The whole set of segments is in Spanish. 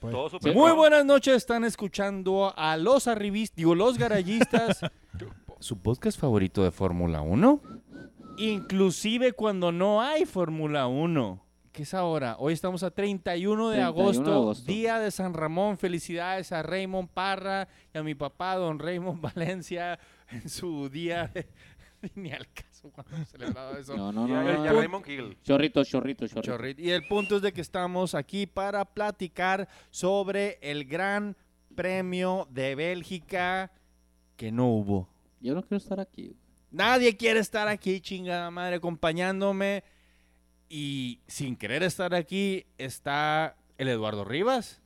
Pues. Todo súper Muy buenas noches, están escuchando a los arribistas, digo, los garayistas, su podcast favorito de Fórmula 1. Inclusive cuando no hay Fórmula 1. ¿Qué es ahora? Hoy estamos a 31 de 31 de agosto, agosto. día de San Ramón. Felicidades a Raymond Parra y a mi papá, don Raymond Valencia, en su día de... Ni al cuando eso. No, no, no. Raymond Hill. Chorrito, chorrito, chorrito. Chorrit. Y el punto es de que estamos aquí para platicar sobre el Gran Premio de Bélgica que no hubo. Yo no quiero estar aquí. Nadie quiere estar aquí, chingada madre, acompañándome. Y sin querer estar aquí está el Eduardo Rivas.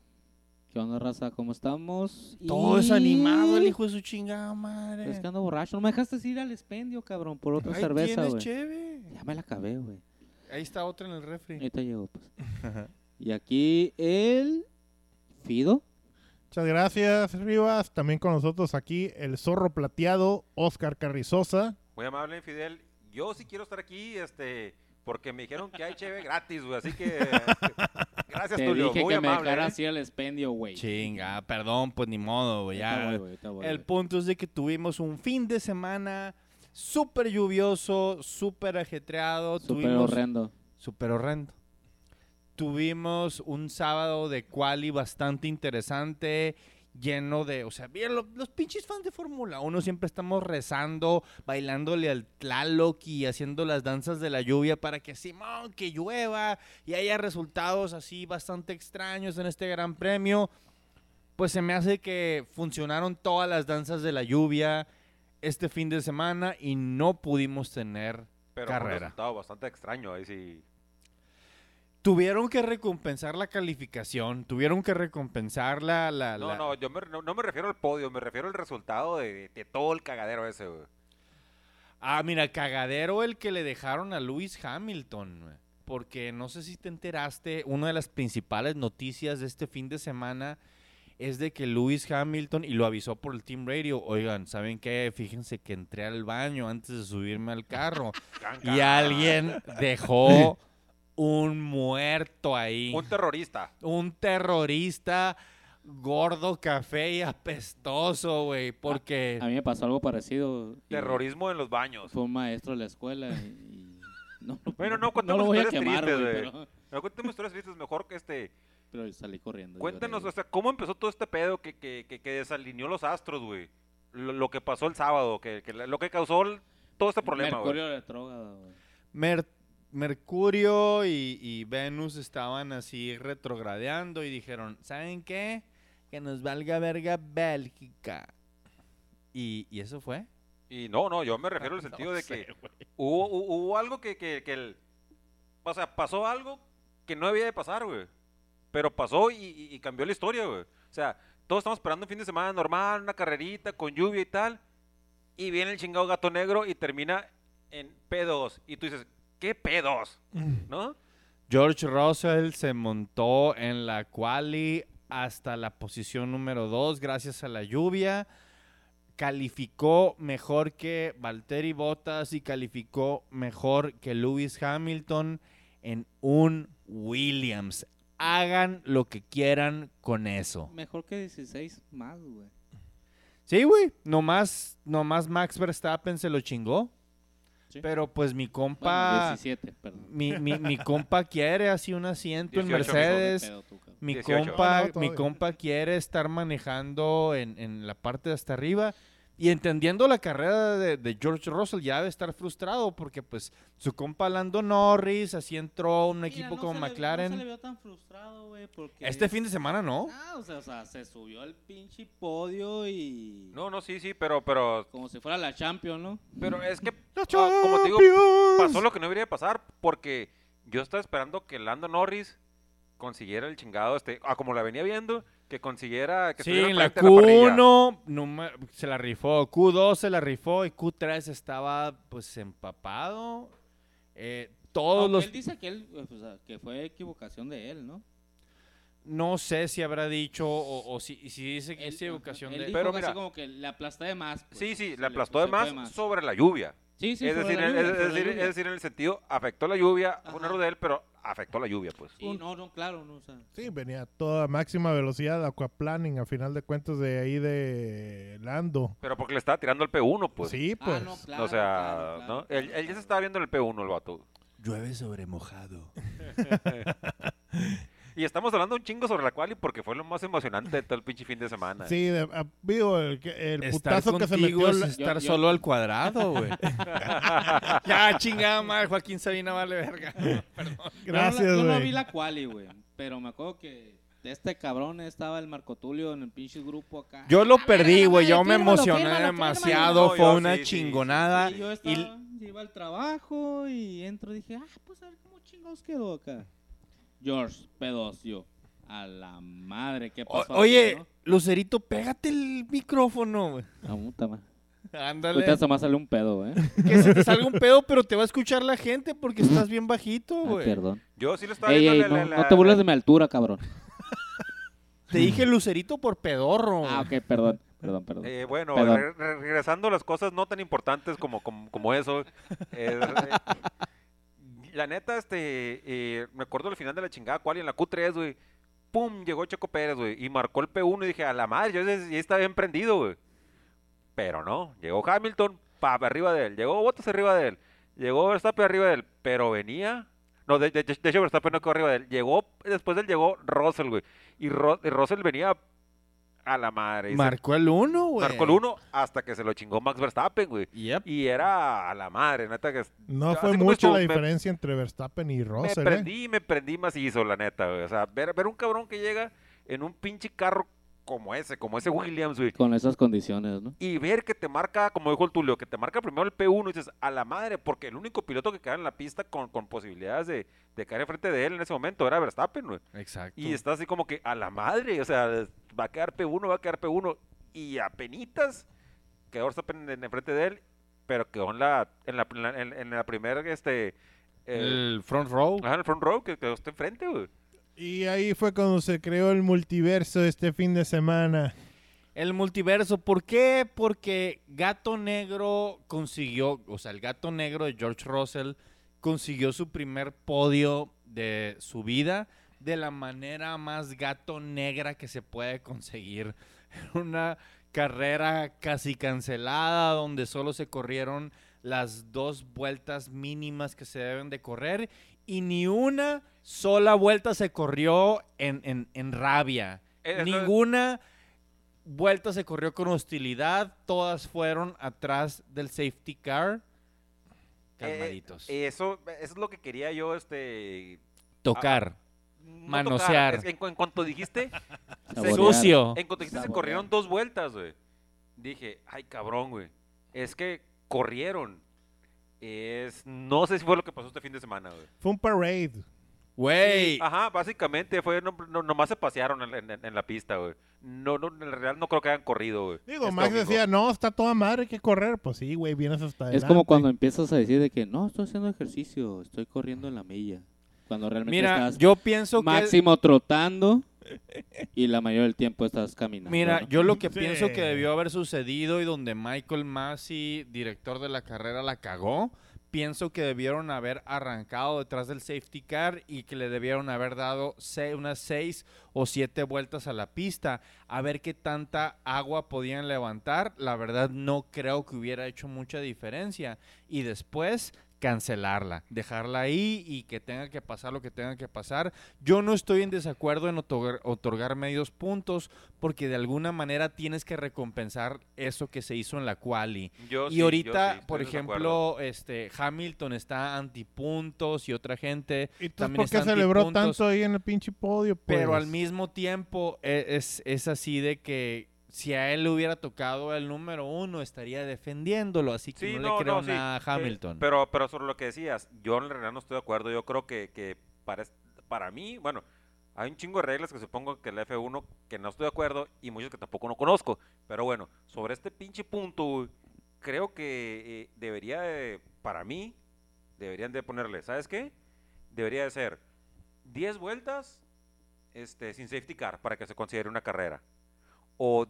¿Qué onda, raza? ¿Cómo estamos? Todo Y- desanimado el hijo de su chingada madre. Es que ando borracho. No me dejaste ir al expendio, cabrón, por otra cerveza, güey. Ya me la acabé, güey. Ahí está otra en el refri. Ahorita llego, pues. Y aquí el Fido. Muchas gracias, Rivas. También con nosotros aquí el zorro plateado, Oscar Carrizosa. Muy amable, Fidel. Yo sí quiero estar aquí, este, porque me dijeron que hay cheve gratis, güey. Así que, gracias, Te Tulio. dije Muy que me amable. dejara ¿eh? así al expendio, güey. Chinga, perdón, pues ni modo, güey. Ya, voy, güey, ahorita voy, El güey. punto es de que tuvimos un fin de semana súper lluvioso, súper ajetreado. Súper tuvimos, horrendo. Súper horrendo. Tuvimos un sábado de quali bastante interesante, lleno de, o sea, bien, lo- los pinches fans de Fórmula 1 siempre estamos rezando, bailándole al Tlaloc y haciendo las danzas de la lluvia para que Simón, que llueva y haya resultados así bastante extraños en este gran premio. Pues se me hace que funcionaron todas las danzas de la lluvia este fin de semana y no pudimos tener Pero fue un carrera. resultado bastante extraño. Ahí sí. Tuvieron que recompensar la calificación, tuvieron que recompensar la... la, No, la- no, yo me- no, no me refiero al podio, me refiero al resultado de, de todo el cagadero ese, güey. Ah, mira, cagadero el que le dejaron a Lewis Hamilton, güey. porque no sé si te enteraste, una de las principales noticias de este fin de semana es de que Lewis Hamilton, y lo avisó por el Team Radio, oigan, ¿saben qué? Fíjense que entré al baño antes de subirme al carro y alguien dejó un muerto ahí. Un terrorista. un terrorista gordo, café y apestoso, güey, porque... A mí me pasó algo parecido. Terrorismo en los baños. Fue un maestro de la escuela y... y no, Bueno, no, no cuéntanos lo voy a historias quemar, tristes, güey, güey. pero, No, cuéntame historias tristes mejor que este. pero salí corriendo. Cuéntanos, lloré, o sea, ¿cómo empezó todo este pedo que, que, que, que desalineó los astros, güey? Lo, lo que pasó el sábado, que, que lo que causó el- todo este problema, güey. Mercurio retrógrado, güey. Mer- Mercurio y, y Venus estaban así retrogradeando y dijeron, ¿saben qué? Que nos valga verga Bélgica. Y, y eso fue. Y no, no, yo me refiero al sentido de que hubo, hu- hubo algo que, que, que el... O sea, pasó algo que no debía de pasar, güey. Pero pasó y, y- y cambió la historia, güey. O sea, todos estamos esperando un fin de semana normal, una carrerita con lluvia y tal. Y viene el chingado gato negro y termina en P2. Y tú dices, ¿qué P2? ¿No? George Russell se montó en la quali hasta la posición número 2 gracias a la lluvia. Calificó mejor que Valtteri Bottas y calificó mejor que Lewis Hamilton en un Williams. Hagan lo que quieran con eso. Mejor que 16 más, güey. Sí, güey. Nomás, nomás Max Verstappen se lo chingó. Sí. Pero pues mi Bueno, compa... 17, perdón. mi, mi, mi compa quiere así un asiento en 18, Mercedes. Pedo tú, cabrón. Mi 18. compa, No, no, todo mi compa quiere estar manejando en, en la parte de hasta arriba y entendiendo la carrera de, de George Russell ya debe estar frustrado porque pues su compa Lando Norris así entró un Mira, equipo no como se le- McLaren. no se le vio tan frustrado, güey, porque... este fin de semana no. Ah, o sea, o sea, se subió al pinche podio y... No, no, sí, sí, pero, pero, Como si fuera la Champions, ¿no? pero es que, ¡La ah, como te digo, pasó lo que no debería de pasar porque yo estaba esperando que Lando Norris consiguiera el chingado, este, ah, como la venía viendo, que consiguiera que Sí, en la enfrente de parrilla. Q1 número- se la rifó, Q2 se la rifó y Q3 estaba pues empapado. Eh, todos Aunque los... Él dice que, él, o sea, que fue equivocación de él, ¿no? No sé si habrá dicho o, o si, si dice que Él- es equivocación él de... dijo Pero que así mira- como que le aplasté de más. pues. Sí, sí, le aplastó de fue más, sobre la lluvia. Sí, sí, es, decir, la en- lluvia, es, la decir, es decir, en el sentido, afectó la lluvia, fue un Ajá. error de él, pero afectó la lluvia, pues. Sí, no, no, claro, no, o sea, Sí, venía a toda máxima velocidad, aquaplaning, a final de cuentas de ahí de Lando. Pero porque le estaba tirando el P1, pues. sí, Ah, pues. no, claro, o sea, claro, claro. ¿no? Él, él ya se estaba viendo en el P1, el vato. Llueve sobre mojado. Y estamos hablando un chingo sobre la quali porque fue lo más emocionante de todo el pinche fin de semana. Sí, de- ah, digo, el, putazo que se contigo metió. es estar Yo- yo- solo al cuadrado, güey. ya, chingada madre, Joaquín Sabina vale verga. Perdón. Gracias, Yo no, la- yo no güey. vi la quali, güey. Pero me acuerdo que este cabrón estaba el Marco Tulio en el pinche grupo acá. Yo lo perdí, güey. Yo me emocioné fírmalo, demasiado. Fue yo una sí, sí, sí. chingonada. Y yo Y iba al trabajo y entro y dije, ah, pues a ver cómo chingados quedó acá. George, P2, yo. A la madre, ¿qué O- pasó? oye, aquí, Lucerito, pégate el micrófono, güey. no? Ah, puta madre. Ándale. Ahorita me sale un pedo, ¿eh? Que se te salga un pedo, pero te va a escuchar la gente porque estás bien bajito, Ah, güey. perdón. Yo sí lo estaba Ey, viendo. ey, la- no, la- no la- te burles de mi altura, cabrón. Te dije Lucerito por pedorro. Ah, ok, perdón. Perdón, perdón. Eh, bueno, Perdón. re- re- regresando a las cosas no tan importantes como, como, como eso. eh, la neta, este, eh, me acuerdo del final de la chingada cual en la Q3, güey. Pum, llegó Checo Pérez, güey, y marcó el P1 y dije, a la madre, yo ya estaba bien prendido, güey. Pero no, llegó Hamilton, pa, arriba de él, llegó Bottas arriba de él, llegó Verstappen arriba de él, pero venía... No, de, de- de hecho Verstappen no quedó arriba de él. Llegó, después de él llegó Russell, güey. Y, Ro- y Russell venía a la madre. y se- Marcó el uno, güey. Marcó el 1 hasta que se lo chingó Max Verstappen, güey. Yep. Y era a la madre, neta que... No fue estuvo, la me- diferencia entre Verstappen y Me Russell, ¿eh? prendí, me prendí macizo, la neta, güey. O sea, ver, ver un cabrón que llega en un pinche carro como ese, como ese Williams, güey. Con esas condiciones, ¿no? Y ver que te marca, como dijo el Tulio, que te marca primero el P1 y dices, a la madre, porque el único piloto que queda en la pista con, con posibilidades de, de caer enfrente de él en ese momento era Verstappen, güey. Exacto. Y está así como que a la madre, o sea, va a quedar P1, va a quedar P1. Y a penitas quedó Verstappen en, enfrente de él, pero quedó en la, en la, en la, en- en la primera, este... eh, el front row. ajá, en el front row, que quedó hasta enfrente, güey. Y ahí fue cuando se creó el multiverso este fin de semana. El multiverso, ¿por qué? Porque Gato Negro consiguió, o sea, el Gato Negro de George Russell consiguió su primer podio de su vida de la manera más gato negra que se puede conseguir. Una carrera casi cancelada donde solo se corrieron las dos vueltas mínimas que se deben de correr y ni una sola vuelta se corrió en, en- en rabia. Eh, Ninguna vuelta se corrió con hostilidad, todas fueron atrás del safety car. Calmaditos. Eh, eso, eso es lo que quería yo, este... Tocar. No Manosear. es que en, cu- en cuanto dijiste... se-. Sucio. En cuanto dijiste se corrieron dos vueltas, güey. Dije, ay, cabrón, güey. Es que corrieron. Es... No sé si fue lo que pasó este fin de semana, güey. Fue un parade. Güey. Ajá, básicamente fue, no, no- nomás se pasearon en, en- en la pista, güey. No, no, en realidad no creo que hayan corrido, güey. Digo, este Max decía, no, está toda madre, hay que correr. Pues sí, güey, vienes hasta Es adelante. como cuando empiezas a decir de que no, estoy haciendo ejercicio, estoy corriendo en la milla. Cuando realmente Mira, estás yo pienso que... máximo trotando y la mayoría del tiempo estás caminando. Mira, ¿no? yo lo que Sí. pienso que debió haber sucedido y donde Michael Massey, director de la carrera, la cagó, pienso que debieron haber arrancado detrás del safety car y que le debieron haber dado se- unas seis o siete vueltas a la pista a ver qué tanta agua podían levantar. La verdad no creo que hubiera hecho mucha diferencia. Y después cancelarla, dejarla ahí y que tenga que pasar lo que tenga que pasar. Yo no estoy en desacuerdo en otorgar, otorgar medios puntos porque de alguna manera tienes que recompensar eso que se hizo en la quali. Yo sí, y yo ahorita, sí, estoy por ejemplo, este Hamilton está antipuntos y otra gente ¿Y tú también por qué está celebró tanto ahí en el pinche podio? Pues? Pero al mismo tiempo e- es, es así de que si a él le hubiera tocado el número uno, estaría defendiéndolo, así que Sí, no, no, le creo no, sí, nada a eh, Hamilton. pero, pero sobre lo que decías, yo en realidad no estoy de acuerdo. Yo creo que, que para, para mí, bueno, hay un chingo de reglas que supongo que el F1 que no estoy de acuerdo y muchos que tampoco no conozco. Pero bueno, sobre este pinche punto, creo que eh, debería de, para mí, deberían de ponerle, ¿sabes qué? Debería de ser 10 vueltas este, sin safety car para que se considere una carrera. O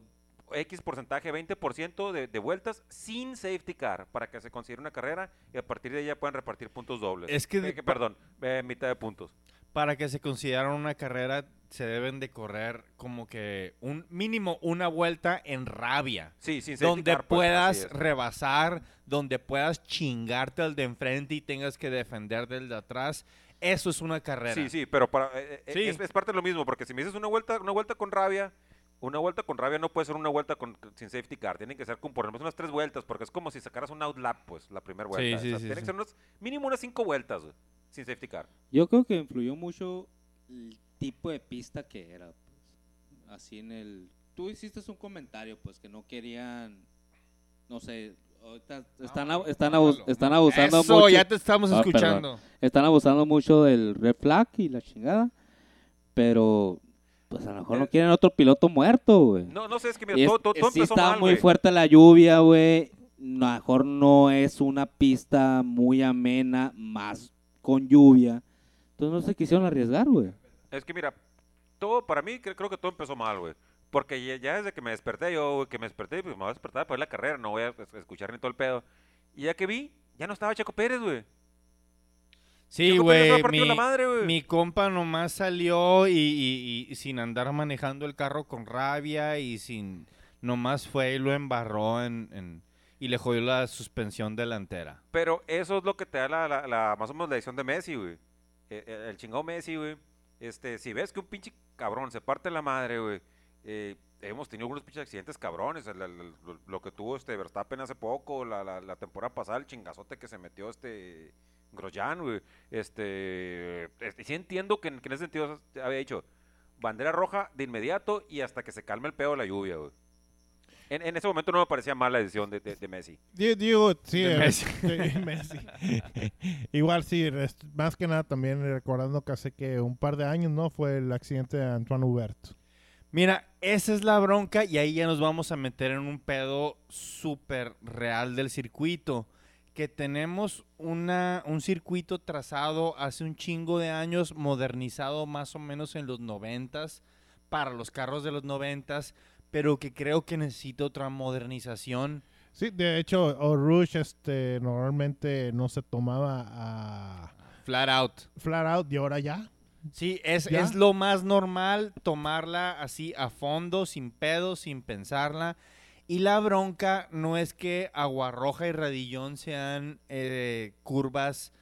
X porcentaje, 20% de, de vueltas sin safety car para que se considere una carrera y a partir de ya puedan repartir puntos dobles. Es que Eh, que, perdón, eh, mitad de puntos. Para que se considere una carrera, se deben de correr como que un mínimo una vuelta en rabia. Sí, sin donde car, pues, puedas rebasar, donde puedas chingarte al de enfrente y tengas que defender del de atrás. Eso es una carrera. Sí, sí, pero para, eh, eh, Sí. Es, es parte de lo mismo, porque si me dices una vuelta, una vuelta con rabia, una vuelta con rabia no puede ser una vuelta con, sin safety car, tienen que ser con por lo menos unas tres vueltas, porque es como si sacaras un outlap, pues, la primera vuelta. sí, O sea, sí, tienen sí. que ser unas, mínimo unas cinco vueltas, güey, sin safety car. Yo creo que influyó mucho el tipo de pista que era. Pues. Así en el. Tú hiciste un comentario, pues que no querían. No sé. Ahorita están, abus- están abusando Eso, mucho. ya te estamos Ah, escuchando. Están abusando mucho del red flag y la chingada. Pero. Pues a lo mejor no Eh. quieren otro piloto muerto, güey. No, no sé, es que mira, es- todo, todo, todo sí empezó está mal, muy fuerte la lluvia, güey. A lo mejor no es una pista muy amena, más con lluvia. Entonces no se quisieron arriesgar, güey. Es que mira, todo, para mí cre- creo que todo empezó mal, güey. Porque ya, ya desde que me desperté, yo, güey, que me desperté, pues me voy a despertar para ver la carrera, no voy a es- escuchar ni todo el pedo. Y ya que vi, ya no estaba Checo Pérez, güey. Sí, güey. Mi, mi compa nomás salió y, y- y sin andar manejando el carro con rabia y sin. Nomás fue y lo embarró en, en- y le jodió la suspensión delantera. Pero eso es lo que te da la, la- la- más o menos la edición de Messi, güey. Eh, eh, el chingado Messi, güey. Este, si ves que un pinche cabrón se parte la madre, güey. eh, hemos tenido algunos pinches accidentes cabrones. el- el- el- lo, lo que tuvo este Verstappen hace poco, la, la- la temporada pasada, el chingazote que se metió este Grosjean, güey. Este, este, sí entiendo que, en- que en ese sentido había dicho bandera roja de inmediato y hasta que se calme el pedo de la lluvia, güey. En, en ese momento no me parecía mal la decisión de, de- de Messi. Di- Digo, sí, De eh, Messi. Messi. Igual sí, más que nada también recordando que hace que un par de años, ¿no? Fue el accidente de Antoine Hubert. Mira, esa es la bronca y ahí ya nos vamos a meter en un pedo súper real del circuito. Que tenemos una, un circuito trazado hace un chingo de años, modernizado más o menos en los noventas, para los carros de los noventas, pero que creo que necesita otra modernización. Sí, de hecho, Rouge este, normalmente no se tomaba a Flat out. flat out y ahora ya. Sí, es, ¿Ya? es lo más normal tomarla así a fondo, sin pedo, sin pensarla. Y la bronca no es que Aguarroja y Radillón sean eh, curvas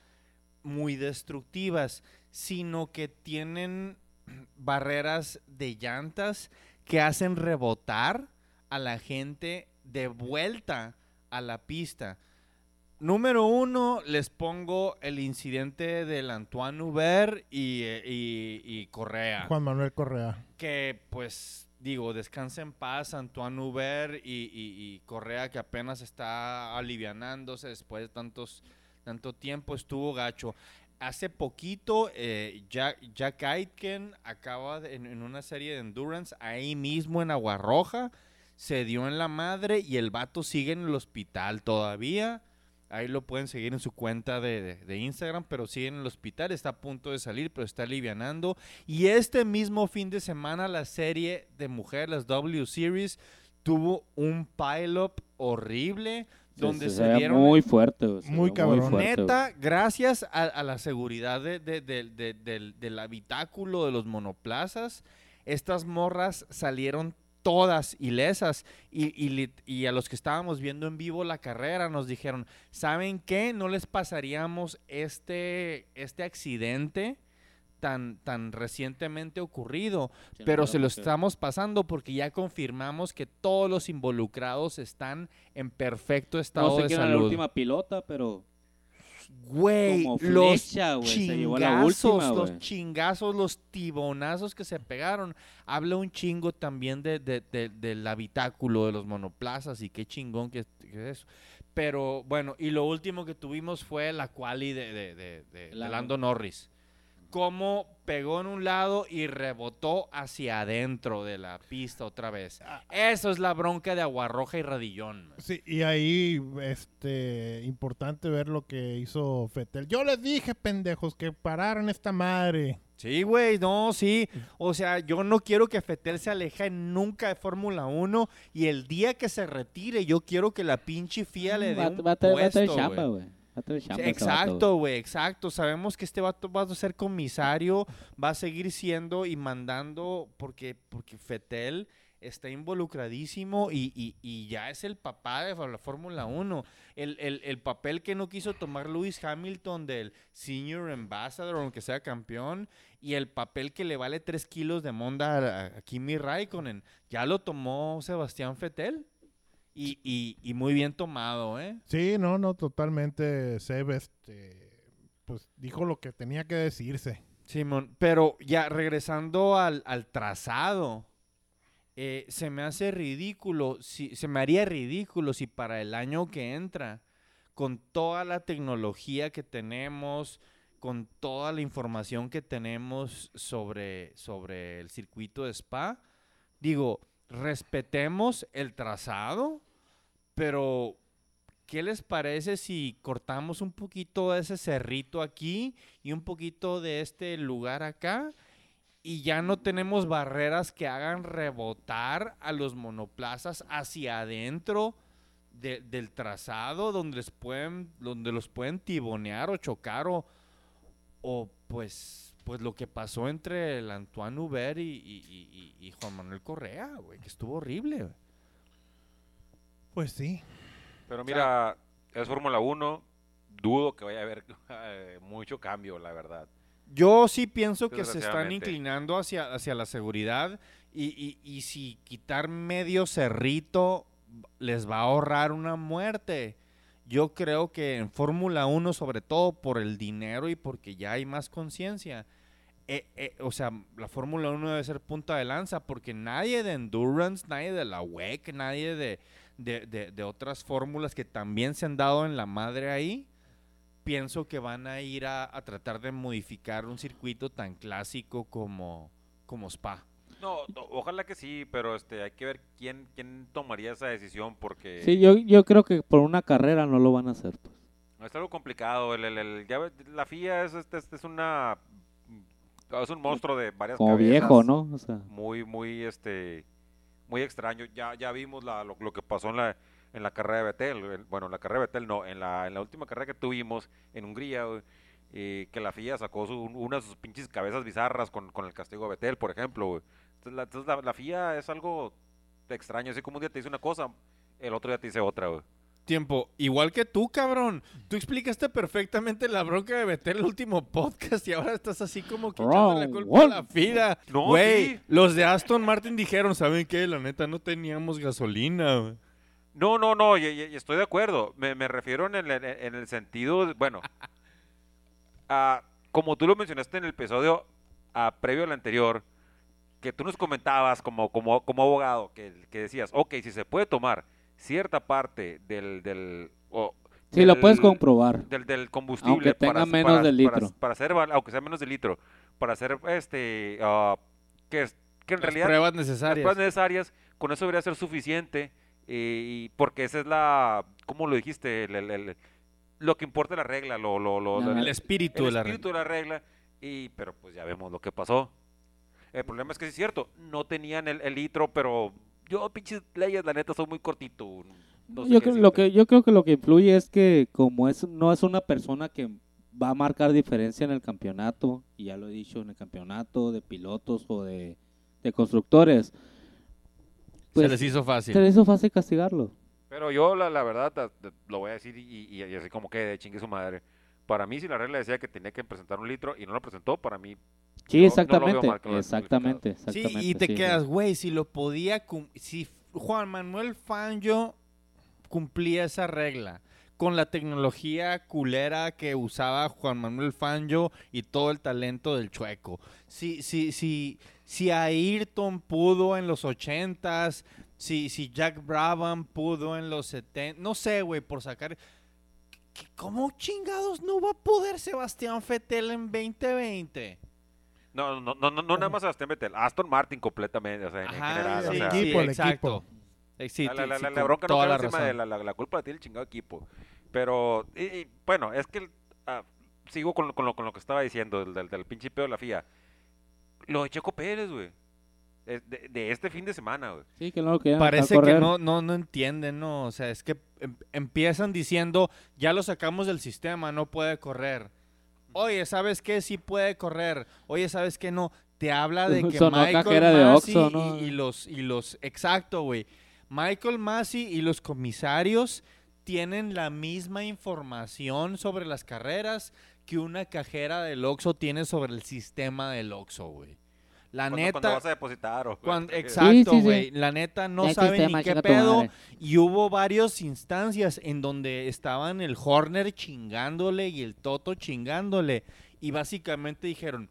muy destructivas, sino que tienen barreras de llantas que hacen rebotar a la gente de vuelta a la pista. Número uno, les pongo el incidente del Antoine Hubert y, eh, y- y Correa. Juan Manuel Correa. Que pues digo, descansa en paz Antoine Hubert y, y- Correa que apenas está alivianándose después de tantos, tanto tiempo, estuvo gacho. Hace poquito, eh, Jack, Jack Aitken acaba en, en una serie de endurance ahí mismo en Aguarroja, se dio en la madre y el vato sigue en el hospital todavía. Ahí lo pueden seguir en su cuenta de, de- de Instagram, pero sigue en el hospital, está a punto de salir, pero está alivianando. Y este mismo fin de semana la serie de mujeres, las W Series, tuvo un pileup horrible donde se, dieron muy fuerte, Muy cabrón. Neta, gracias a, a la seguridad de- de- de- de- del, del habitáculo de los monoplazas, estas morras salieron todas ilesas. Y, y y a los que estábamos viendo en vivo la carrera nos dijeron, ¿saben qué? No les pasaríamos este, este accidente tan, tan recientemente ocurrido, Sí, pero no, se lo estamos pasando porque ya confirmamos que todos los involucrados están en perfecto estado No sé de quién era la última pilota, pero Güey, los chingazos, última, los chingazos, los tibonazos que se pegaron. Habla un chingo también de, de- de- del habitáculo de los monoplazas y qué chingón que, que es eso. Pero bueno, y lo último que tuvimos fue la quali de, de. Lando Norris. Cómo pegó en un lado y rebotó hacia adentro de la pista otra vez. Ah. Eso es la bronca de Aguarroja y Radillón. man. Sí, y ahí, este, importante ver lo que hizo Fetel. Yo les dije, pendejos, que pararan esta madre. Sí, güey, no, sí. O sea, yo no quiero que Fetel se aleje nunca de Fórmula 1 y el día que se retire, yo quiero que la pinche FIA le dé va, un va a tener- va a tener puesto, chamba, güey. Va a exacto, güey, exacto. Sabemos que este va a ser comisario, va a seguir siendo y mandando porque, porque Fetel está involucradísimo y, y- y ya es el papá de la Fórmula 1. El, el- el papel que no quiso tomar Lewis Hamilton del Senior Ambassador, aunque sea campeón, y el papel que le vale 3 kilos de monda a, a Kimi Raikkonen, ya lo tomó Sebastián Fetel. Y, y- y muy bien tomado, ¿eh? Sí, no, no, totalmente. Seb, este, pues dijo lo que tenía que decirse. Simón, pero ya regresando al, al trazado, eh, se me hace ridículo, si, se me haría ridículo si para el año que entra, con toda la tecnología que tenemos, con toda la información que tenemos sobre, sobre el circuito de Spa, digo, respetemos el trazado, pero ¿qué les parece si cortamos un poquito de ese cerrito aquí y un poquito de este lugar acá? Y ya no tenemos barreras que hagan rebotar a los monoplazas hacia adentro de- del trazado, donde, les pueden, donde los pueden tibonear o chocar o, o pues, pues lo que pasó entre el Antoine Hubert y, y- y- y- y Juan Manuel Correa, güey, que estuvo horrible. Pues sí. Pero mira, es Fórmula 1. Dudo que vaya a haber eh, mucho cambio, la verdad. Yo sí pienso que se están inclinando hacia, hacia la seguridad y, y- y si quitar medio cerrito les va a ahorrar una muerte. Yo creo que en Fórmula 1, sobre todo por el dinero y porque ya hay más conciencia, eh, eh, o sea, la Fórmula 1 debe ser punta de lanza porque nadie de Endurance, nadie de la WEC, nadie de, de- de- de otras fórmulas que también se han dado en la madre ahí, pienso que van a ir a, a tratar de modificar un circuito tan clásico como, como Spa. No, no, ojalá que sí, pero este hay que ver quién quién tomaría esa decisión porque Sí, yo, yo creo que por una carrera no lo van a hacer. Pues. es algo complicado. El, el- el- ya la FIA es, este, este es una es un monstruo de varias Como cabezas. viejo, ¿no? O sea, Muy muy este muy extraño. Ya ya vimos la, lo, lo que pasó en la en la carrera de Betel. el- Bueno, en la carrera de Betel no, en la en la última carrera que tuvimos en Hungría. eh, que la FIA sacó su- una de sus pinches cabezas bizarras con, con el castigo de Betel, por ejemplo. La, entonces la- la FIA es algo extraño. Así como un día te dice una cosa, el otro día te dice otra. güey. Tiempo, igual que tú, cabrón. Tú explicaste perfectamente la bronca de meter el último podcast y ahora estás así como echándole la culpa a la FIA. No, Güey, sí. los de Aston Martin dijeron, ¿saben qué? La neta, no teníamos gasolina. güey". No, no, no, y, y- y estoy de acuerdo. Me, me refiero en el, en- en el sentido, de- bueno, a- como tú lo mencionaste en el episodio a, previo al anterior, que tú nos comentabas como, como, como abogado, que, que decías, ok, si se puede tomar cierta parte del... del o sí, lo puedes comprobar. del, del combustible Aunque tenga para, menos para- del para- litro. para hacer, aunque sea menos de litro, para hacer este ah, que, es- que en Las realidad pruebas las necesarias. pruebas necesarias, con eso debería ser suficiente, eh, y porque esa es la, ¿cómo lo dijiste? El- el- el- lo que importa es la regla, lo, lo, lo- el espíritu el de la espíritu de la regla, y, pero pues ya vemos lo que pasó. El problema es que sí es cierto, no tenían el, el litro, pero yo, pinches leyes, la neta, son muy cortito. no sé yo, creo, lo que, yo creo que lo que influye es que como es no es una persona que va a marcar diferencia en el campeonato, y ya lo he dicho, en el campeonato de pilotos o de, de constructores, pues Se les hizo fácil. se le hizo fácil castigarlo. Pero yo, la, la verdad, lo voy a decir y, y- y así como que de chingue su madre. Para mí, si la regla decía que tenía que presentar un litro y no lo presentó, para mí, Sí, No- no lo veo exactamente, mal que lo hayan exactamente, Sí, y te sí, quedas, sí. güey, si lo podía, cum- si Juan Manuel Fangio cumplía esa regla con la tecnología culera que usaba Juan Manuel Fangio y todo el talento del chueco. Si, si, si, si Ayrton pudo en los ochentas, si, si Jack Brabham pudo en los 70, no sé, güey, por sacar... que ¿Cómo chingados no va a poder Sebastián Fettel en 2020? No, no, no, no, no nada más Sebastián Vettel, Aston Martin completamente, o sea, en, Ajá, general. o sí, sea, equipo, el exacto. Eh, sí, la, la- la- la- bronca no encima de razón. la, la- la culpa la tiene el chingado equipo. Pero, y- y, bueno, es que el- ah, sigo con, lo- con, lo, con lo que estaba diciendo del, del, del pinche pedo de la FIA. Lo de Checo Pérez, güey. De, de este fin de semana, güey. Sí, que no dejar Parece que no, no, no entienden, ¿no? O sea, es que em- empiezan diciendo, ya lo sacamos del sistema, no puede correr. Oye, ¿sabes qué? Sí puede correr. Oye, ¿sabes qué? No. Te habla de que Sonó Michael cajera de ¿no? y, y los, y los, exacto, güey. Michael Masi y los comisarios tienen la misma información sobre las carreras que una cajera del Oxxo tiene sobre el sistema del Oxxo, güey. La Cuando, neta... cuando vas a depositar, o, Cuando- güey, exacto, Sí, sí, sí. güey. La neta no Ya saben sistema, ni qué pedo. Y hubo varias instancias en donde estaban el Horner chingándole y el Toto chingándole. Y básicamente dijeron,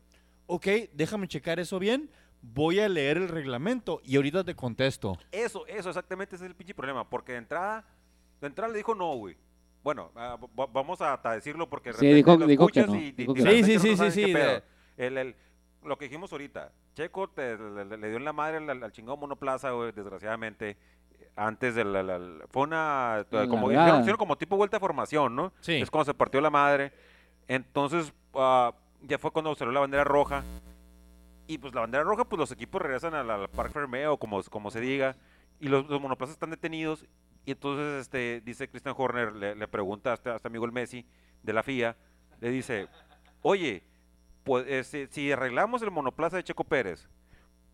ok, déjame checar eso bien, voy a leer el reglamento y ahorita te contesto. Eso, eso exactamente ese es el pinche problema. Porque de entrada, de entrada le dijo no, güey. Bueno, ah, va- vamos a, decirlo porque Sí, dijo- que escuchas no, y- dijo que Sí, no sí, sí, sí, El- el- lo que dijimos ahorita, Checo te- le, dio en la madre al, al chingado monoplaza, güey, desgraciadamente. Antes de la, la- la- fue una La como hicieron, hicieron como tipo vuelta de formación, ¿no? Sí. Es cuando se partió la madre. Entonces, ah, ya fue cuando salió la bandera roja. Y pues la bandera roja, pues los equipos regresan al, al Parque Fermeo, como, como se diga. Y los, los monoplazas están detenidos. Y entonces, este, dice Christian Horner, le, le pregunta a este, a este amigo el Messi de la FIA, le dice, oye, pues, eh, si, si arreglamos el monoplaza de Checo Pérez,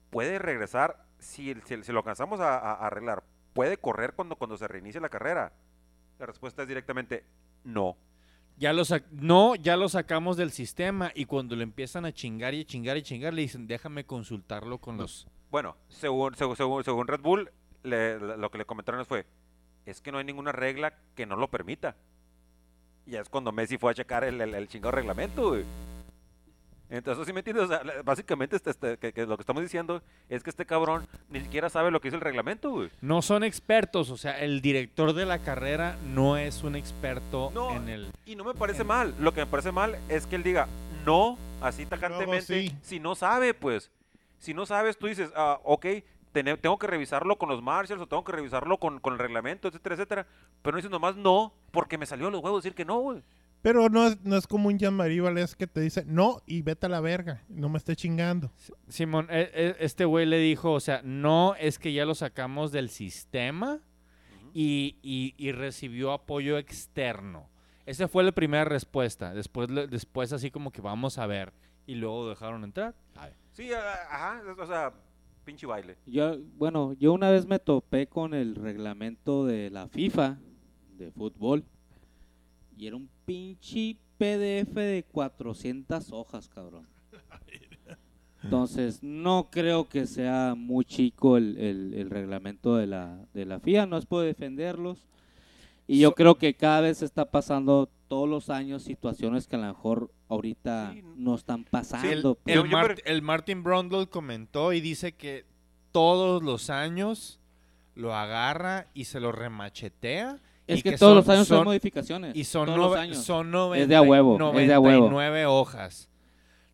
¿puede regresar si, lo alcanzamos a, arreglar? ¿Puede correr cuando, cuando se reinicie la carrera? La respuesta es directamente no. Ya lo sac- no, ya lo sacamos del sistema y cuando lo empiezan a chingar y a chingar y chingar le dicen, déjame consultarlo con los... Bueno, según, según, según, Red Bull, le- lo que le comentaron fue, es que no hay ninguna regla que no lo permita. Y es cuando Messi fue a checar el, el, el chingado reglamento, güey. Entonces, ¿sí me entiendes? O sea, básicamente este, este, que, que lo que estamos diciendo es que este cabrón ni siquiera sabe lo que dice el reglamento, güey. No son expertos, o sea, el director de la carrera no es un experto No, en el... Y no me parece mal. Lo que me parece mal es que él diga no, así tajantemente, sí. si no sabe, pues. Si no sabes, tú dices, ah, ok, tengo que revisarlo con los marshals o tengo que revisarlo con, con el reglamento, etcétera, etcétera. Pero no dices nomás no, porque me salió a los huevos decir que no, güey. Pero no es, no es como un Jean-Marie Valdés que te dice, no, y vete a la verga, no me esté chingando. Simón, e- e- este güey le dijo, o sea, no es que ya lo sacamos del sistema y, y- y recibió apoyo externo. Esa fue la primera respuesta. Después, después así como que vamos a ver. Y luego dejaron entrar. Sí, ajá, o sea, pinche baile. Yo, bueno, yo una vez me topé con el reglamento de la FIFA de fútbol y era un pinche PDF de 400 hojas, cabrón. Entonces, no creo que sea muy chico el, el- el reglamento de la, de la FIA, no es por defenderlos. Y yo So- creo que cada vez está pasando todos los años situaciones que a lo mejor ahorita Sí, no están pasando. el el Martin Brundle comentó y dice que todos los años lo agarra y se lo remachetea. Es y que, que todos son- los años son, son- modificaciones. Y son, todos los nove- años. son 90 Es de a huevo, es de a huevo. 99 hojas.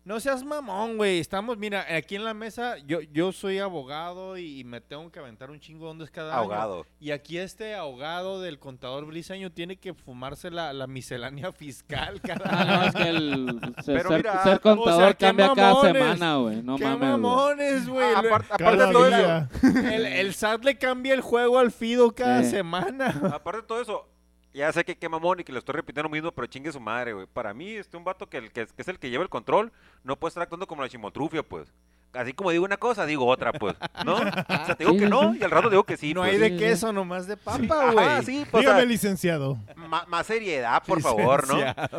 No seas mamón, güey. Estamos, mira, aquí en la mesa, yo, yo soy abogado y me tengo que aventar un chingo donde es cada año. Ahogado. Y aquí este ahogado del contador briseño tiene que fumarse la, la miscelánea fiscal cada Ah, no, año. es que el se- Pero ser, mira, ser contador o sea, qué cambia cada semana, güey. No ¡Qué mames. mamones, güey! Ah, aparte, aparte de todo eso. El, el SAT le cambia el juego al Fido cada Sí. semana. aparte de todo eso, ya sé que qué mamón y que lo estoy repitiendo lo mismo, pero chingue su madre, güey. Para mí, este un vato que, el, que, es- que es el que lleva el control, no puede estar actuando como la chimotrufia, pues. Así como digo una cosa, digo otra, pues. ¿No? O sea, te digo Sí, que no sí. y al rato digo que sí. no pues. hay de queso, nomás de papa, güey. sí, pues, o Dígame, sea, licenciado. más seriedad, por favor, ¿no?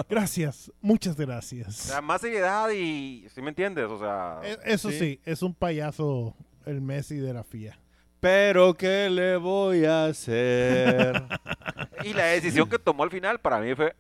Gracias, muchas O gracias. sea, más seriedad y... ¿Sí me entiendes? O sea... E- Eso sí. sí. es un payaso el Messi de la FIA. Pero ¿qué le voy a hacer? Y la decisión que tomó al final para mí fue...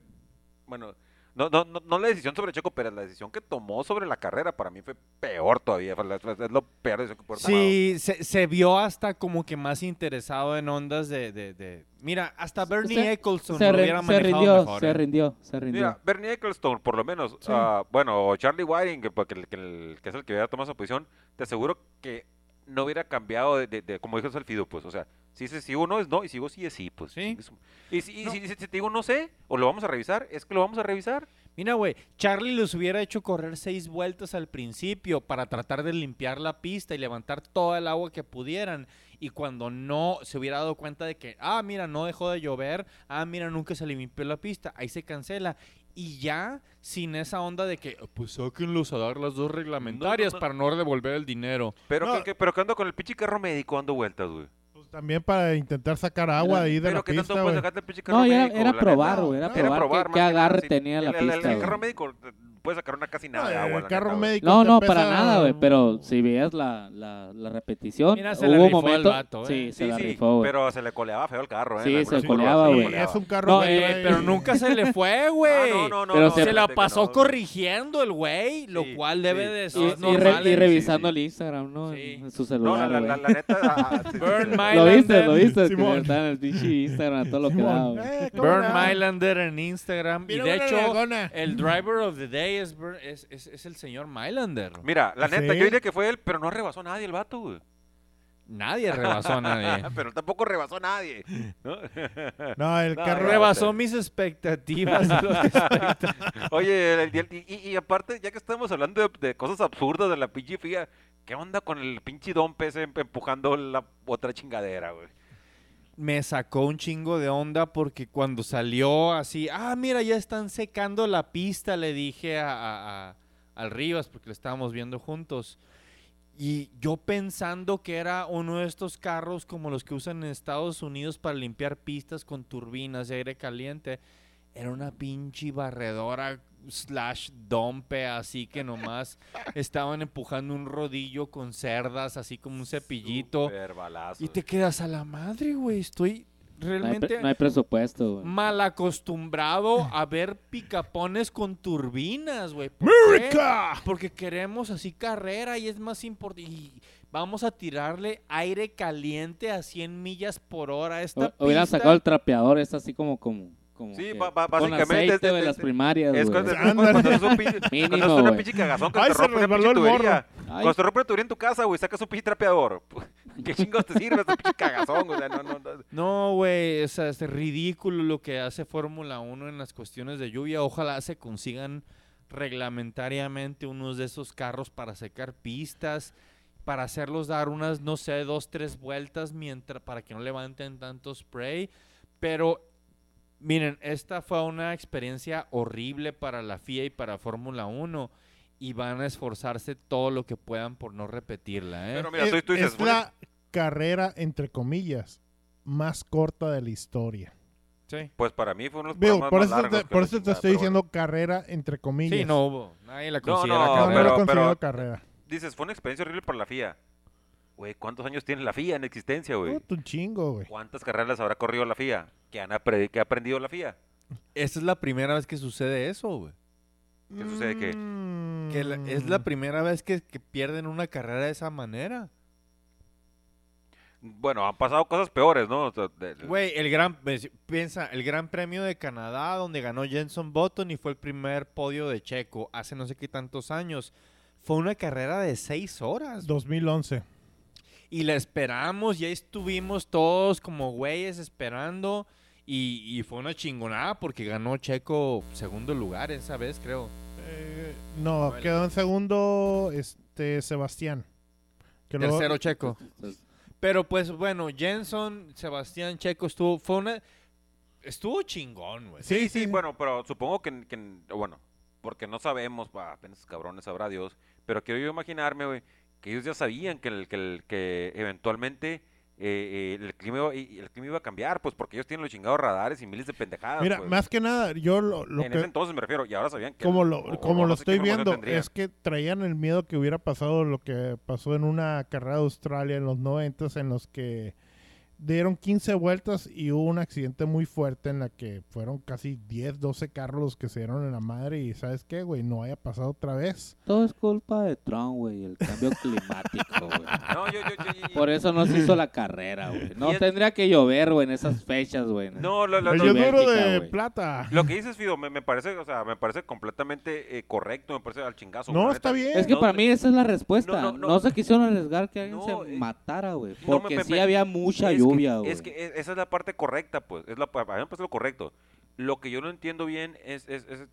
Bueno, No, no, no, no la decisión sobre Checo Pérez, la decisión que tomó sobre la carrera para mí fue peor todavía. fue la- fue- Es lo peor decisión que tomado. Sí, se, se vio hasta como que más interesado en ondas de... de- de- Mira, hasta Bernie Se- Eccleston Se, lo re- hubiera se manejado rindió, mejor, se ¿eh? rindió, se rindió. Mira, Bernie Ecclestone, por lo menos, Sí. ah, bueno, o Charlie Whiting, que, que, que el- que es el que hubiera tomado esa posición, te aseguro que no hubiera cambiado de, de- de- como dijo Salfido, pues, o sea, si si uno es no y si digo sí es sí, pues. Sí. Y, si, y No. si, si te digo no sé, o lo vamos a revisar, es que lo vamos a revisar. Mira, güey, Charlie los hubiera hecho correr seis vueltas al principio para tratar de limpiar la pista y levantar toda el agua que pudieran. Y cuando no se hubiera dado cuenta de que, ah, mira, no dejó de llover, ah, mira, nunca se limpió la pista, ahí se cancela. Y ya sin esa onda de que, pues sáquenlos a dar las dos reglamentarias no. para no devolver el dinero. Pero, No. que, que- pero que ando con el pinche carro médico dando vueltas, güey. Pues también para intentar sacar agua de ahí de Pero la que tanto pista, güey. sacarte el pinche carro No, era, médico, era la probar, neta. güey, era No, probar, Era probar, que agarre tenía la El- el- pista. El, carro médico eh, puede sacar una casi nada de No, agua. el carro neta, médico No, no, pesa- para nada, güey, pero si veías la, la, la repetición, Mira, se le hubo un rifó el momento, vato, ¿eh? sí, se Sí, la sí, rifó, güey. pero se le coleaba feo el carro, ¿eh? Sí, se coleaba, güey. Es un carro No, eh, trae- pero nunca se le fue, Ah, güey. no, no, no, Pero no, se- Se la pasó no, corrigiendo el güey, lo Sí, cual debe sí. de Y, ser y no, revisando el Instagram, ¿no? Sí. En su No, celular, la, la, neta. ah, ah, Lo viste, lo viste, en el pinche Instagram, todo lo que eh, ¿cómo Burn no? Mylander en Instagram. Y de hecho, el driver of the day es, es, es- es el señor Mylander. Mira, la neta, Sí. yo diría que fue él, pero no rebasó a nadie el vato, güey. Nadie rebasó a nadie. pero tampoco rebasó a nadie. ¿no? No, el No, carro... rebasó mis expectativas. Oye, el- el- y, y- y aparte, ya que estamos hablando de, de cosas absurdas de la pinche FIA, ¿qué onda con el pinche Don Pese empujando la otra chingadera, güey? Me sacó un chingo de onda porque cuando salió así, ah, mira, ya están secando la pista, le dije a, al Rivas, porque lo estábamos viendo juntos. Y yo pensando que era uno de estos carros como los que usan en Estados Unidos para limpiar pistas con turbinas de aire caliente, era una pinche barredora slash dompe, así que nomás estaban empujando un rodillo con cerdas, así como un cepillito. Super balazo. Y te quedas a la madre, güey. Estoy No hay, realmente pre- no hay presupuesto, güey. mal acostumbrado a ver picapones con turbinas, güey. ¿Por. Porque queremos así carrera y es más importante. Y vamos a tirarle aire caliente a 100 millas por hora. a Esta Hubieran pista- sacado el trapeador, es así como, como, como Sí, que ba- ba- con básicamente aceite es de- de, de- las primarias, Es cuando, cuando es un pinche, Mínimo, cuando es una pinche cagazón que Ay, te rompe una pinche tubería. Ay, Cuando te rompe una tubería en tu casa, güey, sacas un pinche trapeador. ¿Qué chingos te sirve ese pinche cagazón? O sea, no, no, no. No, güey, o sea, es ridículo lo que hace Fórmula 1 en las cuestiones de lluvia. Ojalá se consigan reglamentariamente unos de esos carros para secar pistas, para hacerlos dar unas, no sé, dos, tres vueltas mientras, para que no levanten tanto spray. Pero, miren, esta fue una experiencia horrible para la FIA y para Fórmula 1. Y van a esforzarse todo lo que puedan por no repetirla, ¿eh? Pero mira, es, tú, tú dices, es bueno, la carrera, entre comillas, más corta de la historia. sí. pues para mí fue uno de los Digo, programas por más eso, te, largos que por la eso te estoy pero bueno. diciendo carrera, entre comillas. Sí, no hubo. Nadie la considera no, No, carrera. no considero pero- carrera. Dices, fue una experiencia horrible para la FIA. Güey, ¿cuántos años tiene la FIA en existencia, güey? Un chingo, güey. ¿Cuántas carreras habrá corrido la FIA? ¿Qué, han apre- qué ha aprendido la FIA? Esta es la primera vez que sucede eso, güey. ¿Qué sucede? ¿Qué? Que la- es Mm. la primera vez que, que pierden una carrera de esa manera. Bueno, han pasado cosas peores, ¿no? O sea, de- de- Güey, el gran, ves, piensa, el Gran Premio de Canadá, donde ganó Jenson Button y fue el primer podio de Checo hace no sé qué tantos años. Fue una carrera de seis horas. 2011. Y la esperamos, y ahí estuvimos todos como güeyes esperando. Y, y fue una chingonada porque ganó Checo segundo lugar esa vez, creo. Eh, no, quedó en segundo este Sebastián. Que luego- Tercero Checo. Pero pues bueno, Jenson, Sebastián Checo estuvo, fue una, estuvo chingón, güey. Sí, sí, bueno, pero supongo que, que- bueno, porque no sabemos, bah, apenas cabrones sabrá Dios, pero quiero yo imaginarme, güey, que ellos ya sabían que, el, que, el- que eventualmente eh, eh, el, clima iba, el clima iba a cambiar, pues porque ellos tienen los chingados radares y miles de pendejadas. Mira, pues. más que nada, yo lo, lo en que... ese entonces me refiero, y ahora sabían que... como lo, o- como o lo no estoy viendo, tendrían. es que traían el miedo que hubiera pasado lo que pasó en una carrera de Australia en los 90 en los que dieron 15 vueltas y hubo un accidente muy fuerte en la que fueron casi 10, 12 carros los que se dieron en la madre y ¿sabes qué, güey? No haya pasado otra vez. Todo es culpa de Trump, güey, el cambio climático, güey. No, yo, yo, yo- Por eso no se hizo la carrera, güey. No es- tendría que llover, güey, en esas fechas, güey. No, lo, lo- El lo- yo- duro de güey. plata. lo que dices, Fido, me, me parece, o sea, me parece completamente eh, correcto, me parece al chingazo. No, está neta. bien. Es que No, para mí esa es la respuesta. no, No, no, no. se quisieron arriesgar que alguien No, se eh, matara, güey. no, me- Porque me- sí me- había mucha es güey. Es que e- esa es la parte correcta, pues. Es la, a mí me parece lo correcto. Lo que yo no entiendo bien es, es, es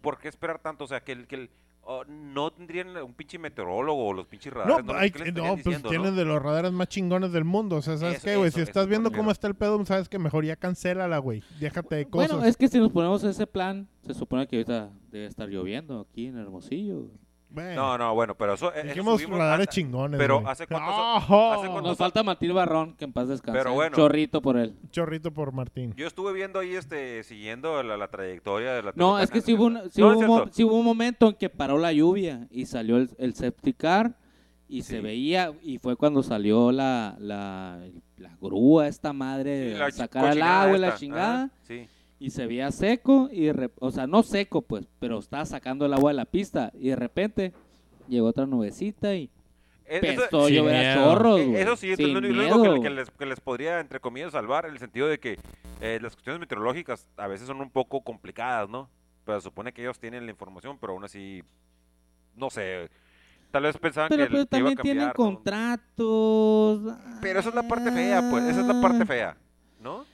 ¿por qué esperar tanto? O sea, que el, que el, oh, no tendrían un pinche meteorólogo o los pinches No, radares. hay- ¿Qué les no, pues diciendo, tienen no? de los radares más chingones del mundo. O sea, ¿sabes Eso, qué, güey? eso, Si eso estás es viendo cómo está el pedo, sabes que mejor ya cancélala, güey. Déjate de cosas. Bueno, es que si nos ponemos ese plan, se supone que ahorita debe estar lloviendo aquí en Hermosillo. güey. Bueno, No, no, bueno, pero eso. eh, dijimos subimos radares a- chingones, pero. ¿hace ¡Ajo! hace cuántos- Nos falta Matil Barrón, que en paz descanse. Pero bueno. Chorrito por él. Chorrito por Martín. Yo estuve viendo ahí, este, siguiendo la, la trayectoria de la No, es que sí hubo, una- sí No, hubo es un sí hubo un momento en que paró la lluvia y salió el, el safety car y se veía, y fue cuando salió la, la, la grúa, esta madre, Sí, la sacar el cochinada agua y la chingada. sí. Y se veía seco y rep- o sea no seco pues pero estaba sacando el agua de la pista y de repente llegó otra nubecita y Eh, eso- empezó a llover a chorros Eh, güey, Eso sí, esto es lo, único que, les, que les podría, entre comillas, salvar, en el sentido de que eh, las cuestiones meteorológicas a veces son un poco complicadas, ¿no? Pero se supone que ellos tienen la información, pero aún así, no sé, tal vez pensaban pero, que, pero que iba a también tienen contratos Pero esa es la parte fea, pues, esa es la parte Ah. fea, ¿no?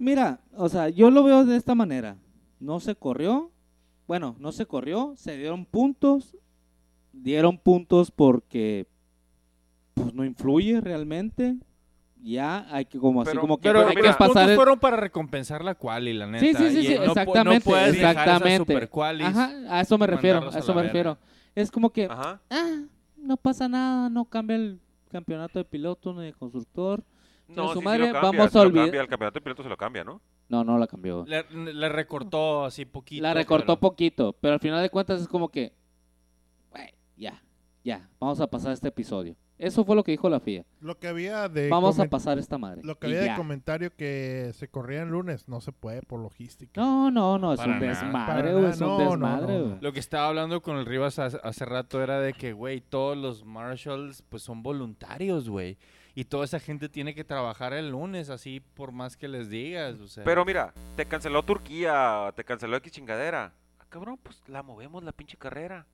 Mira o sea yo lo veo de esta manera no se corrió bueno no se corrió se dieron puntos dieron puntos porque pues no influye realmente ya hay que como así Pero- como que Pero, hay mira, los que pasar puntos el- fueron para recompensar la quali, la neta. Sí, sí, sí, sí, no exactamente, no puedes dejar esas exactamente. Ajá, a eso me refiero, a eso me refiero. Es como que, Ajá. ah, no pasa nada, no cambia el campeonato de piloto ni de constructor. No, su sí, sí madre, lo cambia, vamos sí a olvidar- cambia, el campeonato de pilotos se lo cambia, ¿no? No, no la cambió. Le, le recortó así poquito. La recortó pero- poquito, pero al final de cuentas es como que, güey, ya, ya, vamos a pasar este episodio. Eso fue lo que dijo la FIA. Lo que había de Vamos a pasar esta madre. lo que y había de ya. comentario que se corría el lunes no se puede por logística. No, no, no, es Para un nada. desmadre, güey, es un no, no, desmadre, no, no. güey. Lo que estaba hablando con el Rivas hace, hace rato era de que, güey, todos los marshals pues son voluntarios, güey. Y toda esa gente tiene que trabajar el lunes, así por más que les digas, o sea. Pero mira, te canceló Turquía, te canceló X chingadera. Ah, cabrón, pues la movemos la pinche carrera.